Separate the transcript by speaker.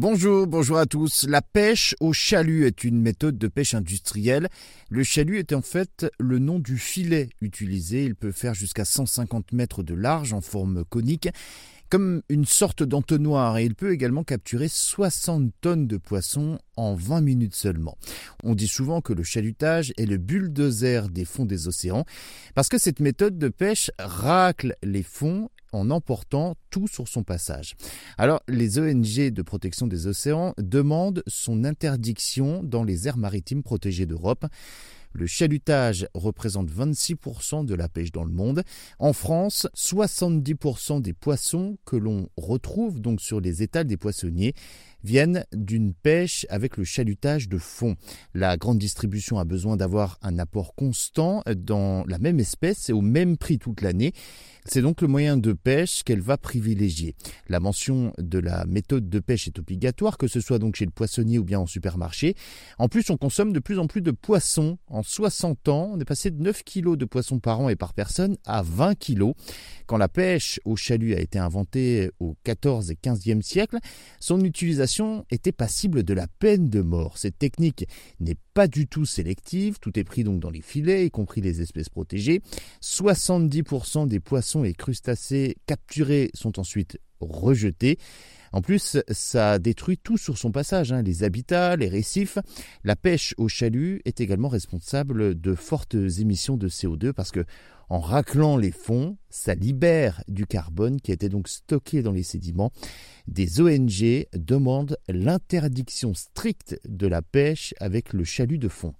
Speaker 1: Bonjour, bonjour à tous. La pêche au chalut est une méthode de pêche industrielle. Le chalut est en fait le nom du filet utilisé. Il peut faire jusqu'à 150 mètres de large en forme conique comme une sorte d'entonnoir et il peut également capturer 60 tonnes de poissons en 20 minutes seulement. On dit souvent que le chalutage est le bulldozer des fonds des océans parce que cette méthode de pêche racle les fonds en emportant tout sur son passage. Alors, les ONG de protection des océans demandent son interdiction dans les aires maritimes protégées d'Europe. Le chalutage représente 26% de la pêche dans le monde. En France, 70% des poissons que l'on retrouve donc sur les étals des poissonniers viennent d'une pêche avec le chalutage de fond. La grande distribution a besoin d'avoir un apport constant dans la même espèce et au même prix toute l'année. C'est donc le moyen de pêche qu'elle va privilégier. La mention de la méthode de pêche est obligatoire, que ce soit donc chez le poissonnier ou bien en supermarché. En plus, on consomme de plus en plus de poissons. En 60 ans, on est passé de 9 kg de poissons par an et par personne à 20 kg. Quand la pêche au chalut a été inventée au 14 et 15e siècle, son utilisation était passible de la peine de mort. Cette technique n'est pas du tout sélective, tout est pris donc dans les filets, y compris les espèces protégées. 70% des poissons et crustacés capturés sont ensuite rejetés. En plus, ça détruit tout sur son passage, hein, les habitats, les récifs. La pêche au chalut est également responsable de fortes émissions de CO2 parce que en raclant les fonds, ça libère du carbone qui était donc stocké dans les sédiments. Des ONG demandent l'interdiction stricte de la pêche avec le chalut de fond.